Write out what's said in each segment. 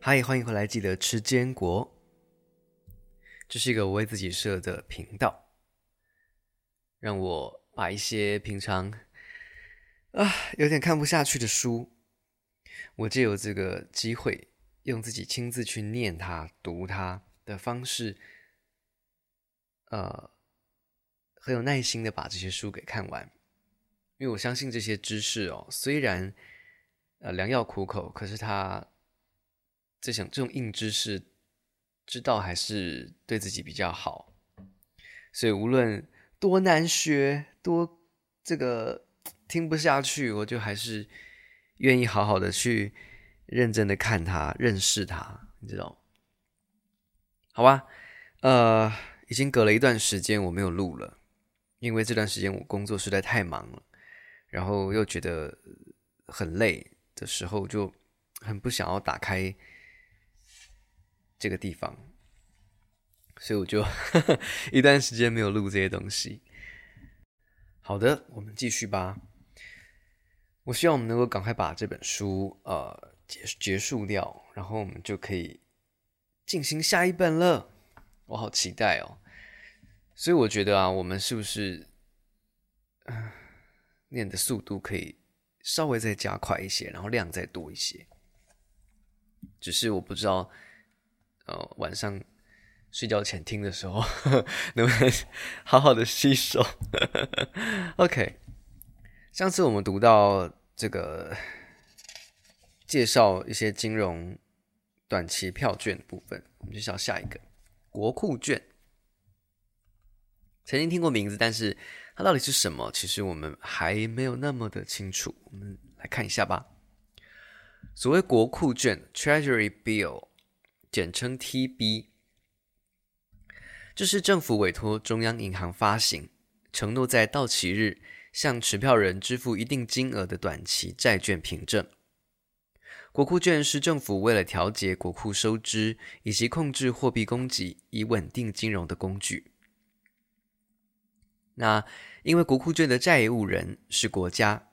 嗨，欢迎回来！记得吃坚果。这是一个我为自己设的频道，让我把一些平常啊有点看不下去的书，我借由这个机会，用自己亲自去念它、读它的方式，呃，很有耐心的把这些书给看完。因为我相信这些知识哦，虽然呃良药苦口，可是它。这种这种硬知识，知道还是对自己比较好，所以无论多难学，多这个听不下去，我就还是愿意好好的去认真的看它，认识它，你知道？好吧，呃，已经隔了一段时间我没有录了，因为这段时间我工作实在太忙了，然后又觉得很累的时候，就很不想要打开。这个地方，所以我就 一段时间没有录这些东西。好的，我们继续吧。我希望我们能够赶快把这本书呃结结束掉，然后我们就可以进行下一本了。我好期待哦！所以我觉得啊，我们是不是嗯、呃、念的速度可以稍微再加快一些，然后量再多一些？只是我不知道。呃，晚上睡觉前听的时候，能不能好好的吸收？OK，上次我们读到这个介绍一些金融短期票券的部分，我们就讲下一个国库券。曾经听过名字，但是它到底是什么？其实我们还没有那么的清楚。我们来看一下吧。所谓国库券 （Treasury Bill）。简称 TB，这是政府委托中央银行发行，承诺在到期日向持票人支付一定金额的短期债券凭证。国库券是政府为了调节国库收支以及控制货币供给以稳定金融的工具。那因为国库券的债务人是国家，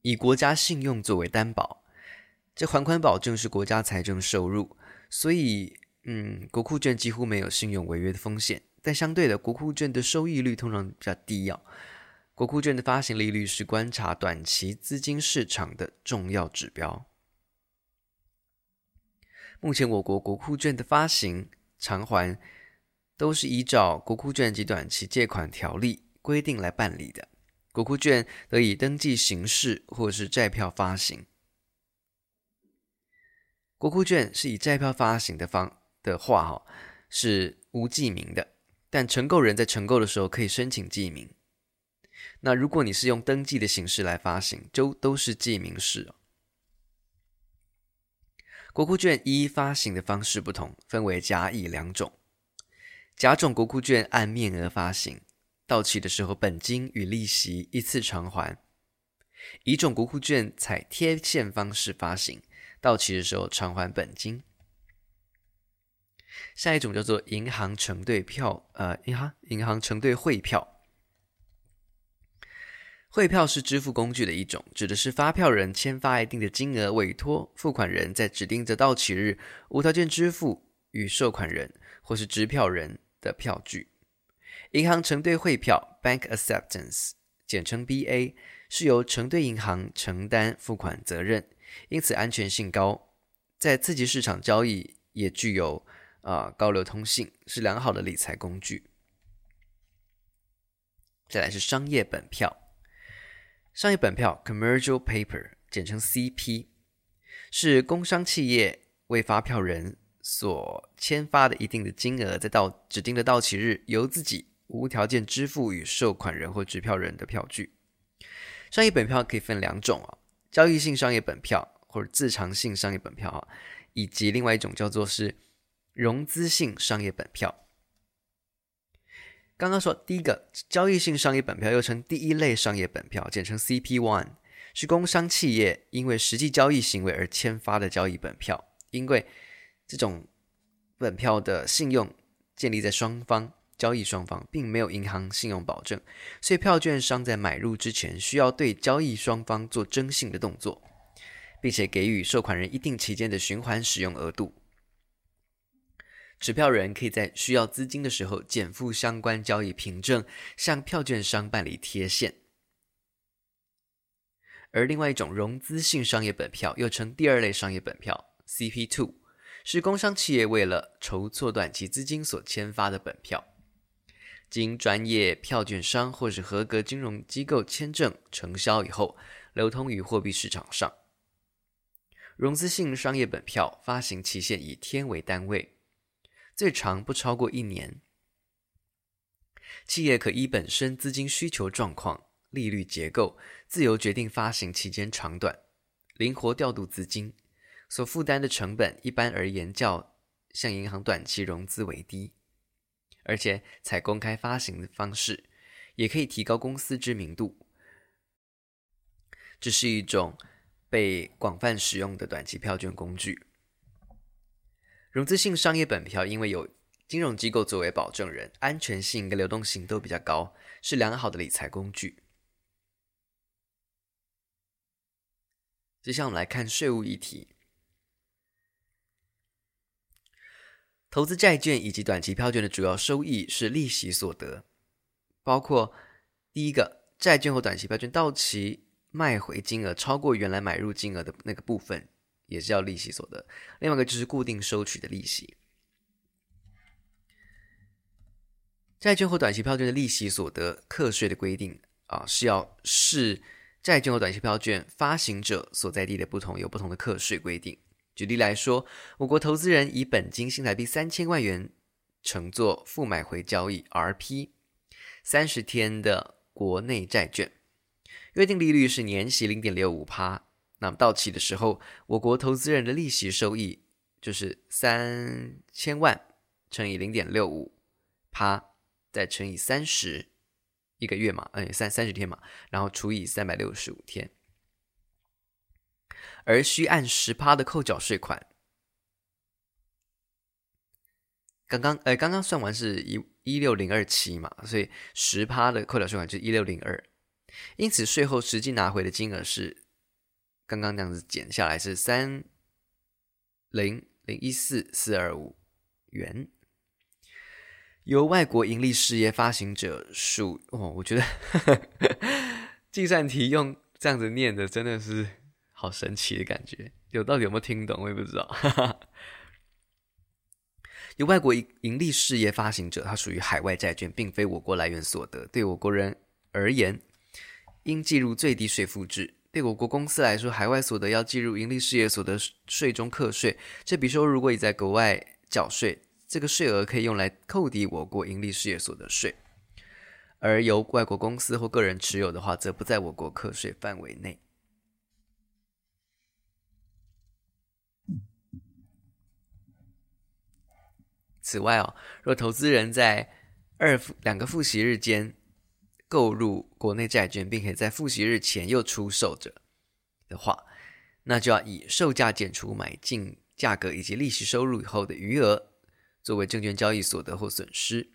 以国家信用作为担保，这还款保证是国家财政收入。所以，嗯，国库券几乎没有信用违约的风险，但相对的，国库券的收益率通常比较低哦。国库券的发行利率是观察短期资金市场的重要指标。目前，我国国库券的发行偿还都是依照《国库券及短期借款条例》规定来办理的。国库券得以登记形式或是债票发行。国库券是以债票发行的方的话，哈，是无记名的，但承购人在承购的时候可以申请记名。那如果你是用登记的形式来发行，就都是记名式。国库券一发行的方式不同，分为甲、乙两种。甲种国库券按面额发行，到期的时候本金与利息一次偿还。乙种国库券采贴现方式发行。到期的时候偿还本金。下一种叫做银行承兑票，呃，银行银行承兑汇票。汇票是支付工具的一种，指的是发票人签发一定的金额，委托付款人在指定的到期日无条件支付与收款人或是支票人的票据。银行承兑汇票 （Bank Acceptance），简称 BA，是由承兑银行承担付款责任。因此安全性高，在次级市场交易也具有啊、高流通性，是良好的理财工具。再来是商业本票，商业本票 （Commercial Paper） 简称 CP，是工商企业为发票人所签发的一定的金额，在到指定的到期日，由自己无条件支付与收款人或支票人的票据。商业本票可以分两种啊。交易性商业本票或者自偿性商业本票啊，以及另外一种叫做是融资性商业本票。刚刚说第一个交易性商业本票又称第一类商业本票，简称 CP One，是工商企业因为实际交易行为而签发的交易本票。因为这种本票的信用建立在双方交易双方，并没有银行信用保证，所以票券商在买入之前需要对交易双方做征信的动作，并且给予收款人一定期间的循环使用额度。持票人可以在需要资金的时候减负相关交易凭证，向票券商办理贴现。而另外一种融资性商业本票，又称第二类商业本票 （CP2），是工商企业为了筹措短期资金所签发的本票，经专业票券商或是合格金融机构签证承销以后，流通于货币市场上。融资性商业本票发行期限以天为单位。最长不超过一年，企业可依本身资金需求状况、利率结构，自由决定发行期间长短，灵活调度资金，所负担的成本一般而言较向银行短期融资为低，而且采公开发行的方式，也可以提高公司知名度。这是一种被广泛使用的短期票券工具。融资性商业本票因为有金融机构作为保证人，安全性跟流动性都比较高，是良好的理财工具。接下来我们来看税务议题。投资债券以及短期票券的主要收益是利息所得，包括第一个债券或短期票券到期卖回金额超过原来买入金额的那个部分。也是叫利息所得，另外一个就是固定收取的利息。债券或短期票券的利息所得课税的规定啊，是要视债券或短期票券发行者所在地的不同，有不同的课税规定。举例来说，我国投资人以本金新台币三千万元承做负买回交易 （RP） 三十天的国内债券，约定利率是年息零点六五趴。那么到期的时候，我国投资人的利息收益就是三千万乘以零点六五趴，再乘以三十一个月嘛，哎，三三十天嘛，然后除以三百六十五天，而需按十趴的扣缴税款。刚刚呃，刚刚算完是一一六零二七嘛，所以十趴的扣缴税款就是一六零二，因此税后实际拿回的金额是。刚刚那样子减下来是三零零一四四二五元，由外国盈利事业发行者属哦，我觉得 计算题用这样子念的真的是好神奇的感觉，有到底有没有听懂我也不知道。由外国盈利事业发行者，它属于海外债券，并非我国来源所得，对我国人而言，应计入最低税负制。对我国公司来说，海外所得要计入盈利事业所得税中课税。这笔收入如果已在国外缴税，这个税额可以用来扣抵我国盈利事业所得税；而由外国公司或个人持有的话，则不在我国课税范围内。此外哦，若投资人在二两个复习日间，购入国内债券，并且在复息日前又出售者的话，那就要以售价减除买进价格以及利息收入以后的余额，作为证券交易所得或损失。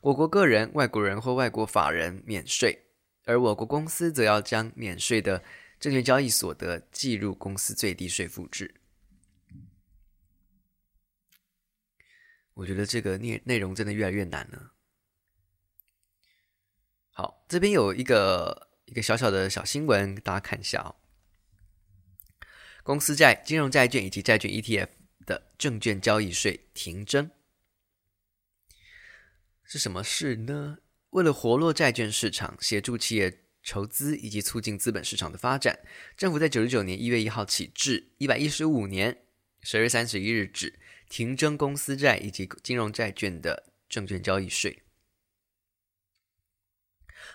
我国个人、外国人或外国法人免税，而我国公司则要将免税的证券交易所得计入公司最低税负制。我觉得这个内内容真的越来越难了。好，这边有一个一个小小的小新闻，大家看一下哦。公司债、金融债券以及债券 ETF 的证券交易税停征，是什么事呢？为了活络债券市场，协助企业筹资以及促进资本市场的发展，政府在九十九年一月一号起至一百一十五年十月三十一日止，停征公司债以及金融债券的证券交易税。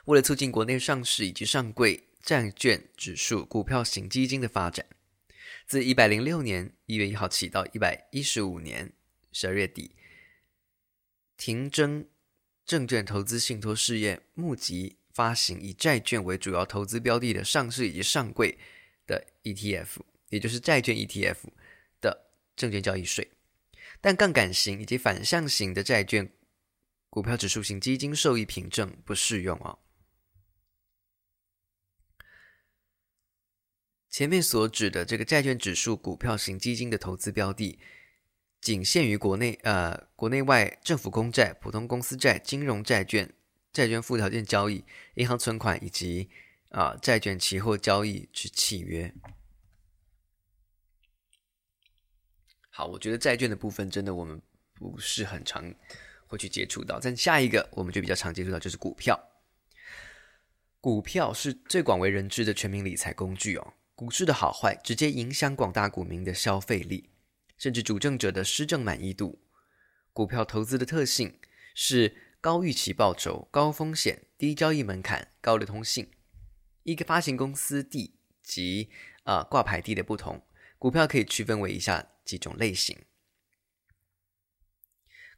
为了促进国内上市以及上柜债券指数股票型基金的发展，自一百零六年一月一号起到一百一十五年十二月底，停征证券投资信托事业募集发行以债券为主要投资标的的上市以及上柜的 ETF，也就是债券 ETF 的证券交易税，但杠杆型以及反向型的债券股票指数型基金受益凭证不适用哦。前面所指的这个债券指数股票型基金的投资标的，仅限于国内呃国内外政府公债、普通公司债、金融债券、债券附条件交易、银行存款以及啊、债券期货交易之契约。好，我觉得债券的部分真的我们不是很常会去接触到，但下一个我们就比较常接触到就是股票。股票是最广为人知的全民理财工具哦。股市的好坏直接影响广大股民的消费力，甚至主政者的施政满意度。股票投资的特性是高预期报酬、高风险、低交易门槛、高流通性。一个发行公司地及啊、挂牌地的不同。股票可以区分为以下几种类型：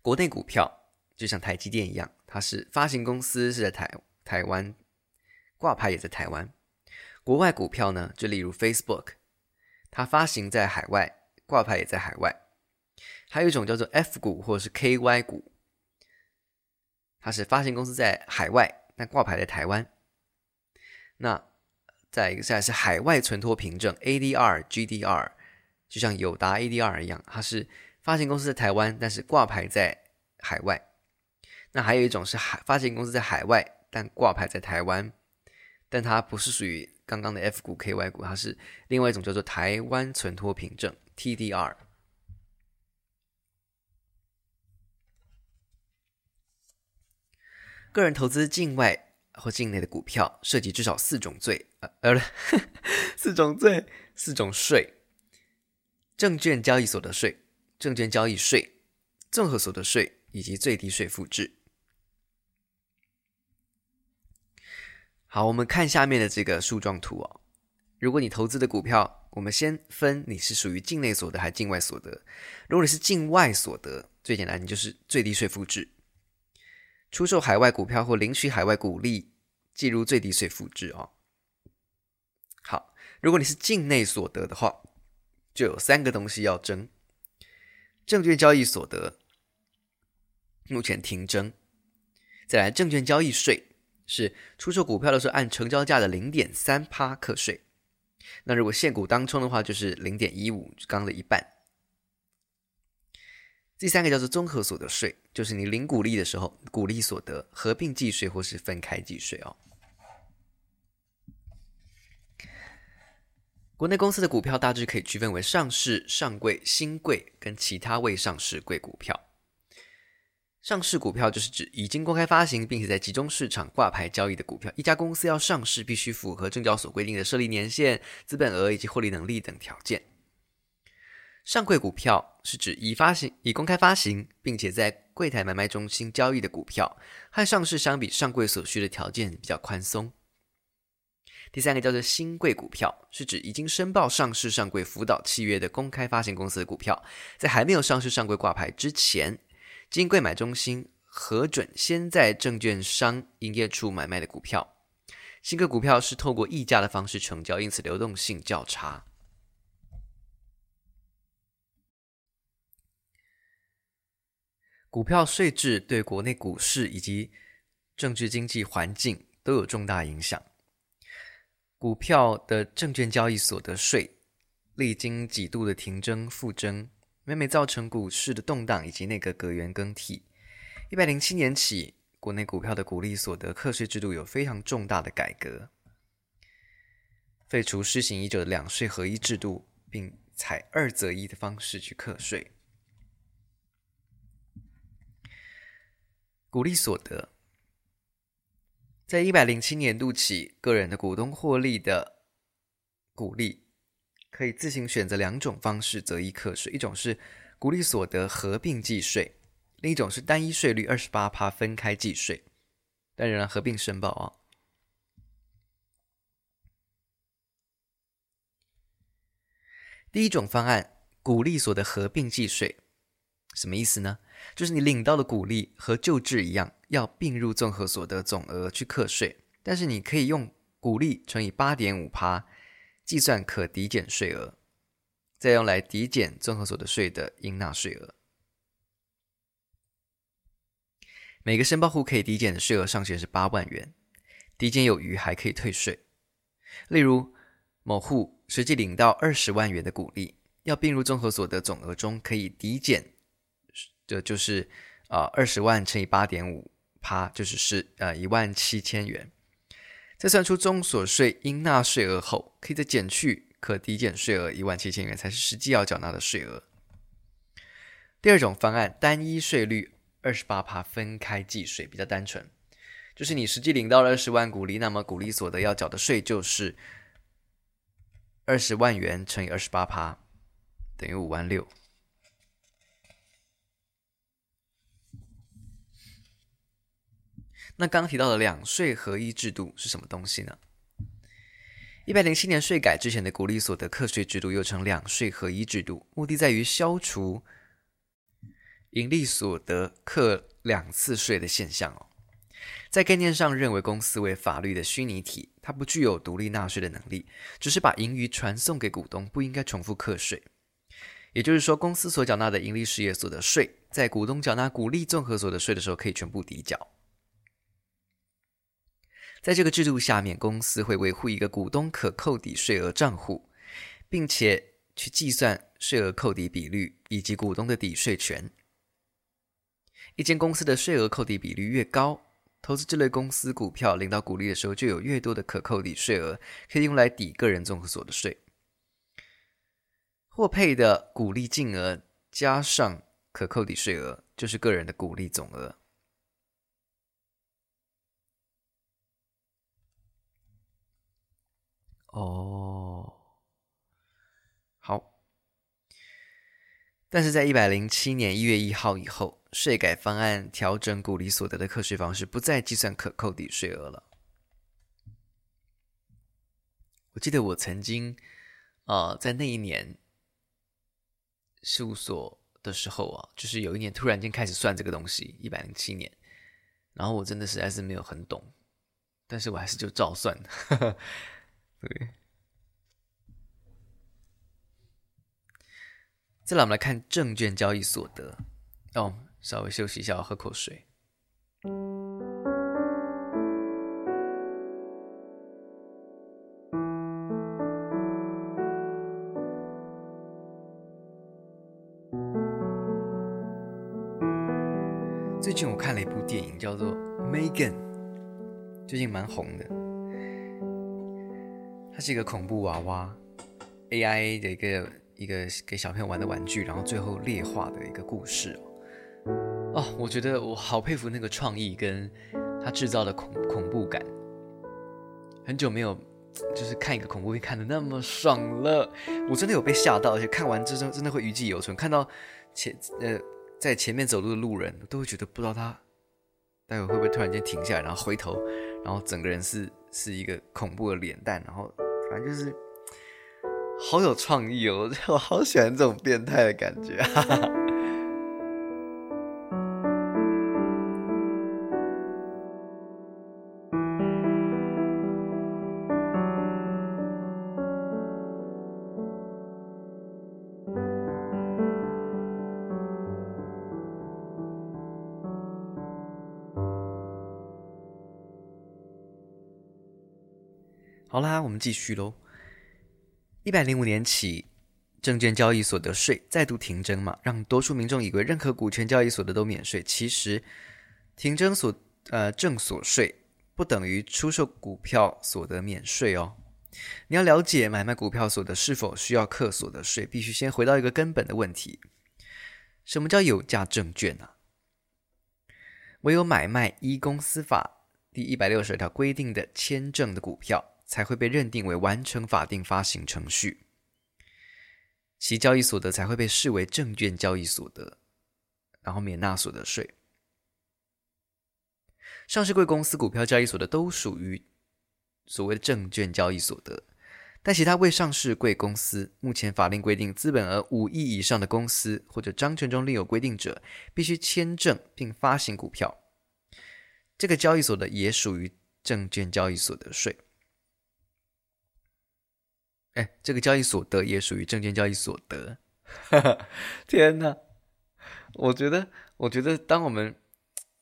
国内股票就像台积电一样，它是发行公司是在台台湾，挂牌也在台湾；国外股票呢，就例如 Facebook，它发行在海外，挂牌也在海外。还有一种叫做 F 股或者是 KY 股，它是发行公司在海外，但挂牌在台湾。那再一个，再来是海外存托凭证 ADR、GDR，就像友达 ADR 一样，它是发行公司在台湾，但是挂牌在海外。那还有一种是海发行公司在海外，但挂牌在台湾，但它不是属于刚刚的 F 股、KY 股，它是另外一种叫做台湾存托凭证 TDR。个人投资境外。或境内的股票涉及至少四种罪，呃呃，四种罪，四种税：证券交易所得税、证券交易税、综合所得税以及最低税负制。好，我们看下面的这个树状图哦。如果你投资的股票，我们先分你是属于境内所得还是境外所得。如果你是境外所得，最简单，你就是最低税负制。出售海外股票或领取海外股利，计入最低税负制哦。好，如果你是境内所得的话，就有三个东西要征：证券交易所得目前停征，再来证券交易税是出售股票的时候按成交价的零点三趴课税，那如果现股当冲的话，就是零点一五，刚刚的一半。第三个叫做综合所得税，就是你领股利的时候，股利所得合并计税或是分开计税哦。国内公司的股票大致可以区分为上市、上柜、新柜跟其他未上市柜股票。上市股票就是指已经公开发行并且在集中市场挂牌交易的股票。一家公司要上市，必须符合证交所规定的设立年限、资本额以及获利能力等条件。上柜股票是指已发行、已公开发行，并且在柜台买卖中心交易的股票，和上市相比，上柜所需的条件比较宽松。第三个叫做新柜股票，是指已经申报上市上柜辅导契约的公开发行公司的股票，在还没有上市上柜挂牌之前，经柜买中心核准先在证券商营业处买卖的股票。兴柜股票是透过溢价的方式成交，因此流动性较差。股票税制对国内股市以及政治经济环境都有重大影响。股票的证券交易所得税历经几度的停征复征，每每造成股市的动荡以及内阁阁员更替。一百零七年起，国内股票的股利所得课税制度有非常重大的改革，废除施行已久的两税合一制度，并采二择一的方式去课税。股利所得，在一百零七年度起，个人的股东获利的股利，可以自行选择两种方式择一课税，一种是股利所得合并计税，另一种是单一税率二十八趴分开计税，但仍然合并申报啊。第一种方案，股利所得合并计税。什么意思呢？就是你领到的股利和旧制一样，要并入综合所得总额去课税，但是你可以用股利乘以八点五趴计算可抵减税额，再用来抵减综合所得税的应纳税额。每个申报户可以抵减的税额上限是八万元，抵减有余还可以退税。例如，某户实际领到二十万元的股利，要并入综合所得总额中，可以抵减的就是啊二十万乘以八点五趴，就是是呃一万七千元。在算出中所税应纳税额后，可以再减去可抵减税额一万七千元，才是实际要缴纳的税额。第二种方案，单一税率。二十八趴分开计税比较单纯，就是你实际领到了二十万股利，那么股利所得要缴的税就是二十万元乘以二十八趴，等于五万六。那刚刚提到的两税合一制度是什么东西呢？一百零七年税改之前的股利所得课税制度又称两税合一制度，目的在于消除。盈利所得课两次税的现象哦，在概念上认为公司为法律的虚拟体，它不具有独立纳税的能力，只是把盈余传送给股东，不应该重复课税。也就是说，公司所缴纳的盈利事业所得税，在股东缴纳股利综合所得税的时候，可以全部抵缴。在这个制度下面，公司会维护一个股东可扣抵税额账户，并且去计算税额扣抵比率以及股东的抵税权。一间公司的税额扣抵比率越高，投资这类公司股票领到股利的时候，就有越多的可扣抵税额，可以用来抵个人综合所得税。获配的股利净额加上可扣抵税额，就是个人的股利总额。哦，好。但是在一百零七年一月一号以后，税改方案调整股利所得的课税方式，不再计算可扣抵税额了。我记得我曾经，呃，在那一年事务所的时候啊，就是有一年突然间开始算这个东西，一百零七年，然后我真的实在是没有很懂，但是我还是就照算，对。再来，我们来看证券交易所得。哦，稍微休息一下，喝口水。最近我看了一部电影，叫做《Megan》，最近蛮红的。它是一个恐怖娃娃，AI 的一个。一个给小朋友玩的玩具，然后最后劣化的一个故事哦，我觉得我好佩服那个创意跟他制造的恐恐怖感。很久没有就是看一个恐怖片看得那么爽了，我真的有被吓到，而且看完之后真的会余悸犹存。看到前呃在前面走路的路人，都会觉得不知道他待会会不会突然间停下来，然后回头，然后整个人是是一个恐怖的脸蛋，然后反正就是。好有创意哦！我好喜欢这种变态的感觉。哈 哈好啦，我们继续喽。一百零五年起，证券交易所得税再度停征嘛，让多数民众以为任何股权交易所得都免税。其实，停征所呃证所税不等于出售股票所得免税哦。你要了解买卖股票所得是否需要课所得税，必须先回到一个根本的问题：什么叫有价证券呢、啊？唯有买卖依公司法第一百六十二条规定的签证的股票。才会被认定为完成法定发行程序，其交易所得才会被视为证券交易所得，然后免纳所得税。上市贵公司股票交易所得都属于所谓的证券交易所得，但其他未上市贵公司，目前法令规定资本额五亿以上的公司或者章程中另有规定者，必须签证并发行股票。这个交易所的也属于证券交易所得税。哎，这个交易所得也属于证券交易所得。天哪！我觉得，我觉得，当我们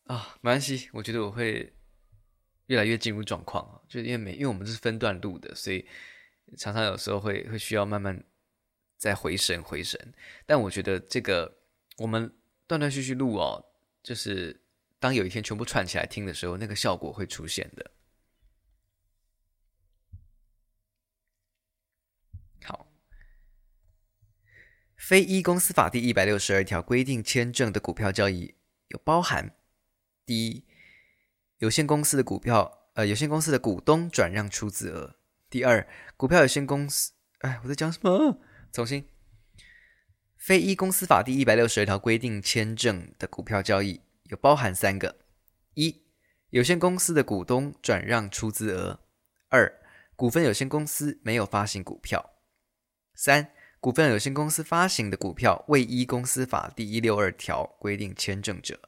啊，没关系，我觉得我会越来越进入状况啊，就因为每，因为我们是分段录的，所以常常有时候会会需要慢慢再回神回神。但我觉得这个我们断断续续录哦，就是当有一天全部串起来听的时候，那个效果会出现的。非一公司法第一百六十二条规定签证的股票交易，有包含：第一，有限公司的股票，呃，有限公司的股东转让出资额；第二，股票有限公司，哎，我在讲什么？重新，非一公司法第一百六十二条规定签证的股票交易，有包含三个：一，有限公司的股东转让出资额；二，股份有限公司没有发行股票；三。股份有限公司发行的股票未依公司法第一六二条规定签证者，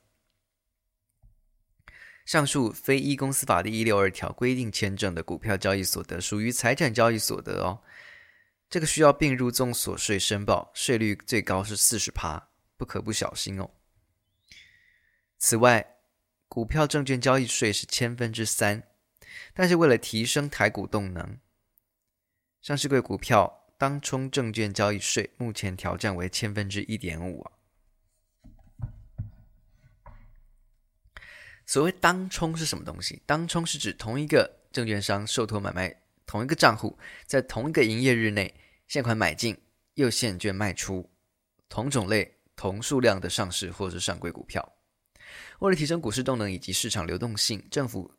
上述非依公司法第一六二条规定签证的股票交易所得属于财产交易所得哦。这个需要并入综所税申报，税率最高是四十趴，不可不小心哦。此外，股票证券交易税是千分之三，但是为了提升台股动能，上市柜股票。当冲证券交易税目前调降为千分之一点五啊。所谓当冲是什么东西？当冲是指同一个证券商受托买卖同一个账户，在同一个营业日内，现款买进，又现券卖出同种类、同数量的上市或是上柜股票。为了提升股市动能以及市场流动性，政府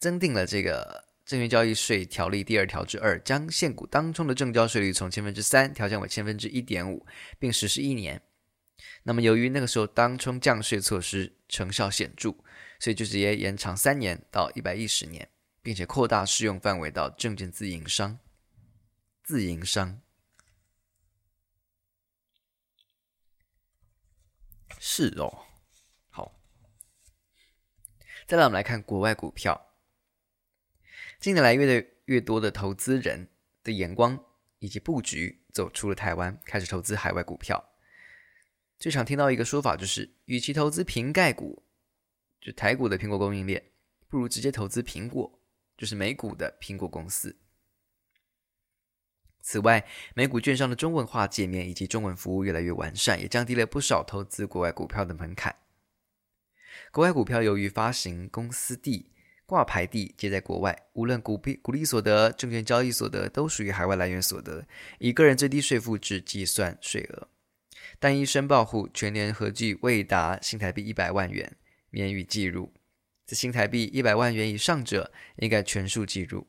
增订了这个。证券交易税条例第二条之二，将现股当冲的证交税率从千分之三调降为千分之一点五，并实施一年。那么，由于那个时候当冲降税措施成效显著，所以就直接延长三年到一百一十年，并且扩大适用范围到证券自营商。自营商是哦，好。再来，我们来看国外股票。近年来，越来越多的投资人的眼光以及布局走出了台湾，开始投资海外股票。最常听到一个说法就是，与其投资瓶盖股，就台股的苹果供应链，不如直接投资苹果，就是美股的苹果公司。此外，美股券商的中文化界面以及中文服务越来越完善，也降低了不少投资国外股票的门槛。国外股票由于发行公司地。挂牌地皆在国外，无论股股利所得、证券交易所得，都属于海外来源所得，以个人最低税负制计算税额。单一申报户全年合计未达新台币一百万元，免予计入；在新台币一百万元以上者，应该全数计入。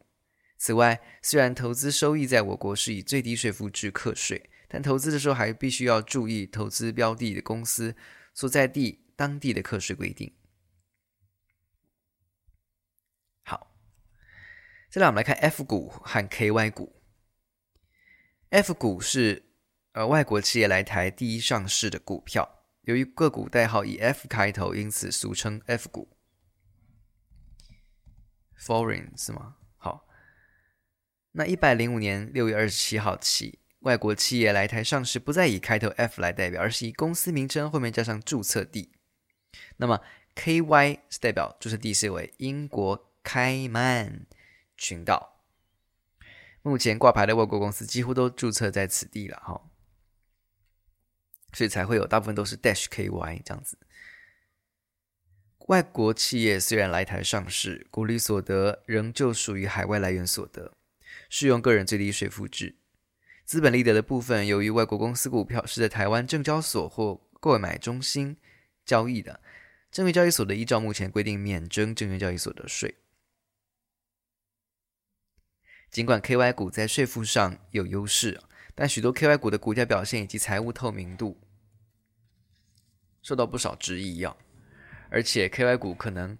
此外，虽然投资收益在我国是以最低税负制课税，但投资的时候还必须要注意投资标的的公司所在地当地的课税规定。接下来我们来看 F 股和 KY 股。F 股是呃外国企业来台第一上市的股票，由于个股代号以 F 开头，因此俗称 F 股。Foreign 是吗？好，那一百零五年六月二十七号起，外国企业来台上市不再以开头 F 来代表，而是以公司名称后面加上注册地。那么 KY 是代表注册地是为英国开曼。群岛，目前挂牌的外国公司几乎都注册在此地了哈，所以才会有大部分都是 dash KY 这样子。外国企业虽然来台上市，股利所得仍旧属于海外来源所得，适用个人最低税负制。资本利得的部分，由于外国公司股票是在台湾证交所或购买中心交易的，证券交易所的依照目前规定免征证券交易所得税。尽管 KY 股在税负上有优势，但许多 KY 股的股价表现以及财务透明度受到不少质疑啊。而且 KY 股可能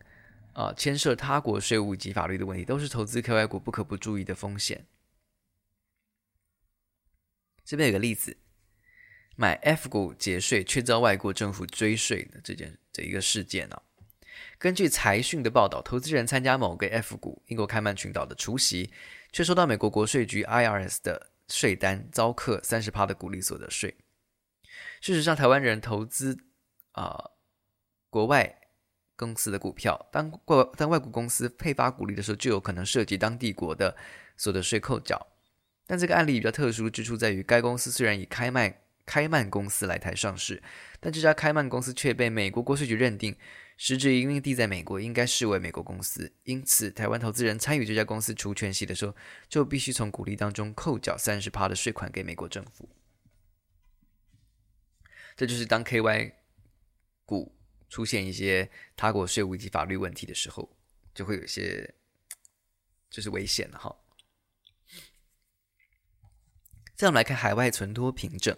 啊牵涉他国税务及法律的问题，都是投资 KY 股不可不注意的风险。这边有个例子，买 F 股节税却遭外国政府追税的这件这一个事件呢。根据财讯的报道，投资人参加某个 F 股英国开曼群岛的除息，却收到美国国税局 IRS 的税单，遭课三十趴的股利所得税。事实上，台湾人投资啊、国外公司的股票，当外当外国公司配发股利的时候，就有可能涉及当地国的所得税扣缴。但这个案例比较特殊之处在于，该公司虽然以开曼开曼公司来台上市，但这家开曼公司却被美国国税局认定。实质营运地在美国，应该视为美国公司，因此台湾投资人参与这家公司除权息的时候，就必须从股利当中扣缴三十趴的税款给美国政府。这就是当 KY 股出现一些他国税务以及法律问题的时候，就会有一些就是危险了哈。再我们来看海外存托凭证，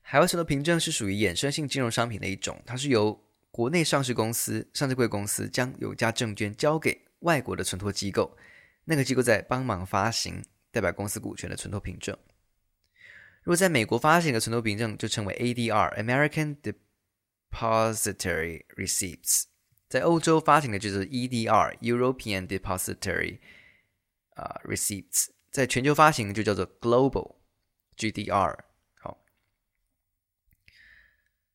海外存托凭证是属于衍生性金融商品的一种，它是由国内上市公司、上市贵公司将有价证券交给外国的存托机构，那个机构在帮忙发行代表公司股权的存托凭证。如果在美国发行的存托凭证，就称为 ADR（American Depository Receipts）。在欧洲发行的就是 EDR（European Depository 啊 Receipts）。在全球发行就叫做 Global（GDR）。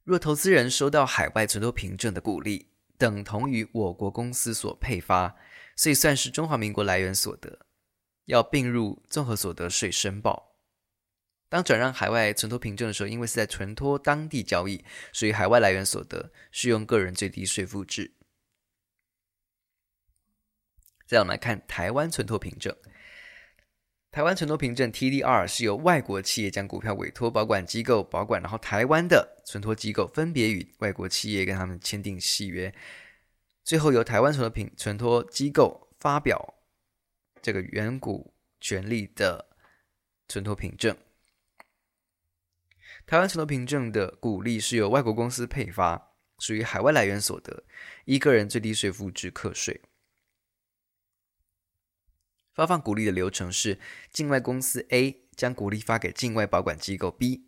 若投资人收到海外存托凭证的股利，等同于我国公司所配发，所以算是中华民国来源所得，要并入综合所得税申报。当转让海外存托凭证的时候，因为是在存托当地交易，属于海外来源所得，适用个人最低税负制。再我们来看台湾存托凭证。台湾存托凭证 TDR 是由外国企业将股票委托保管机构保管，然后台湾的存托机构分别与外国企业跟他们签订契约，最后由台湾存托凭存托机构发表这个原股权利的存托凭证。台湾存托凭证的股利是由外国公司配发，属于海外来源所得，依个人最低税负制课税。发放股利的流程是：境外公司 A 将股利发给境外保管机构 B，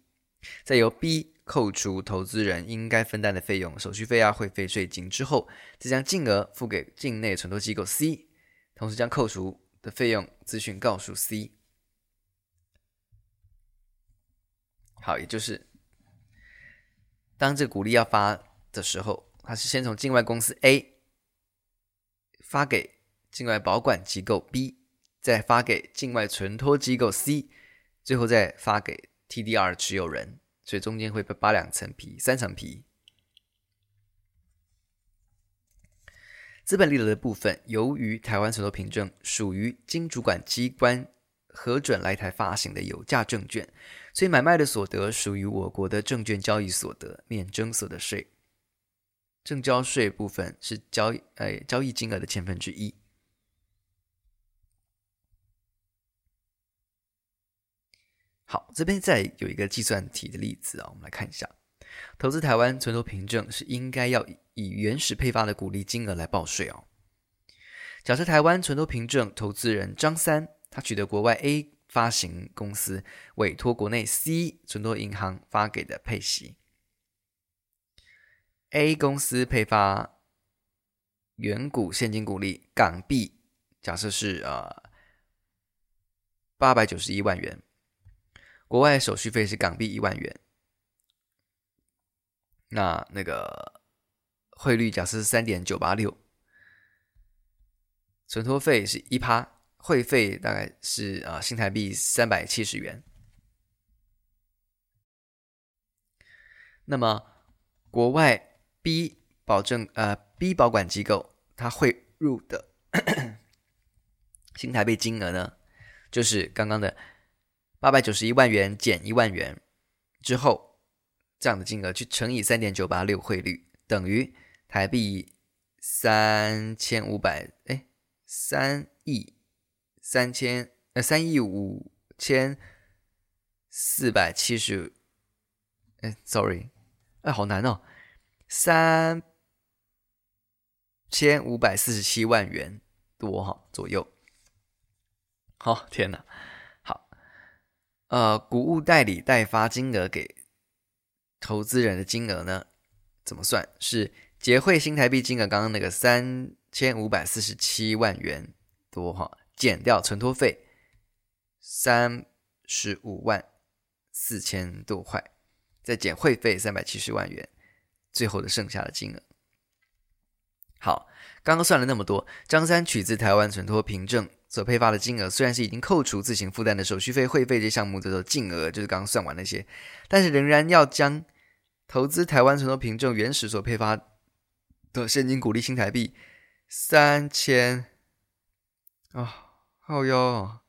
再由 B 扣除投资人应该分担的费用、手续费啊、会费、税金之后，再将净额付给境内存托机构 C，同时将扣除的费用资讯告诉 C。好，也就是当这个股利要发的时候，它是先从境外公司 A 发给境外保管机构 B。再发给境外存托机构 C，最后再发给 TDR 持有人，所以中间会被扒两层皮、三层皮。资本利得的部分，由于台湾存托凭证属于经主管机关核准来台发行的有价证券，所以买卖的所得属于我国的证券交易所得，免征所得税。证交税部分是交易呃交易金额的千分之一。好，这边再有一个计算题的例子啊，我们来看一下。投资台湾存托凭证是应该要以原始配发的股利金额来报税哦。假设台湾存托凭证投资人张三，他取得国外 A 发行公司委托国内 C 存托银行发给的配息，A 公司配发原股现金股利港币，假设是呃八百九十一万元。国外手续费是港币一万元，那那个汇率假设是三点九八六，存托费是一趴，会费大概是啊新台币三百七十元。那么国外 B 保证呃 B 保管机构它汇入的 新台币金额呢，就是刚刚的。八百九十一万元减一万元之后，这样的金额去乘以三点九八六汇率，等于台币三千五百哎三亿三千呃三亿五千四百七十哎，sorry，哎，好难哦，三千五百四十七万元多哈左右。好、哦，天哪！呃，股务代理代发金额给投资人的金额呢，怎么算？是结汇新台币金额刚刚那个三千五百四十七万元多哈，减掉存托费三十五万四千多块，再减会费三百七十万元，最后的剩下的金额。好，刚刚算了那么多，张三取自台湾存托凭证所配发的金额，虽然是已经扣除自行负担的手续费、会费这项目的净额，就是刚刚算完那些，但是仍然要将投资台湾存托凭证原始所配发的现金股利新台币三千啊，好哟，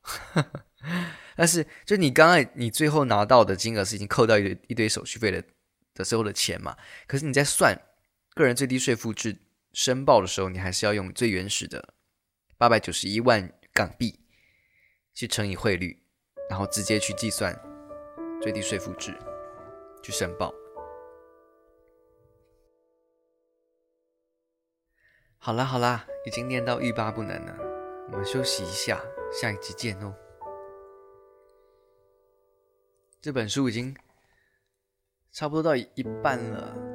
但是就你刚刚你最后拿到的金额是已经扣掉一堆一堆手续费的的时候的钱嘛？可是你在算个人最低税负制。申报的时候，你还是要用最原始的八百九十一万港币去乘以汇率，然后直接去计算最低税负值去申报。好啦好啦，已经念到欲罢不能了，我们休息一下，下一集见哦。这本书已经差不多到一半了。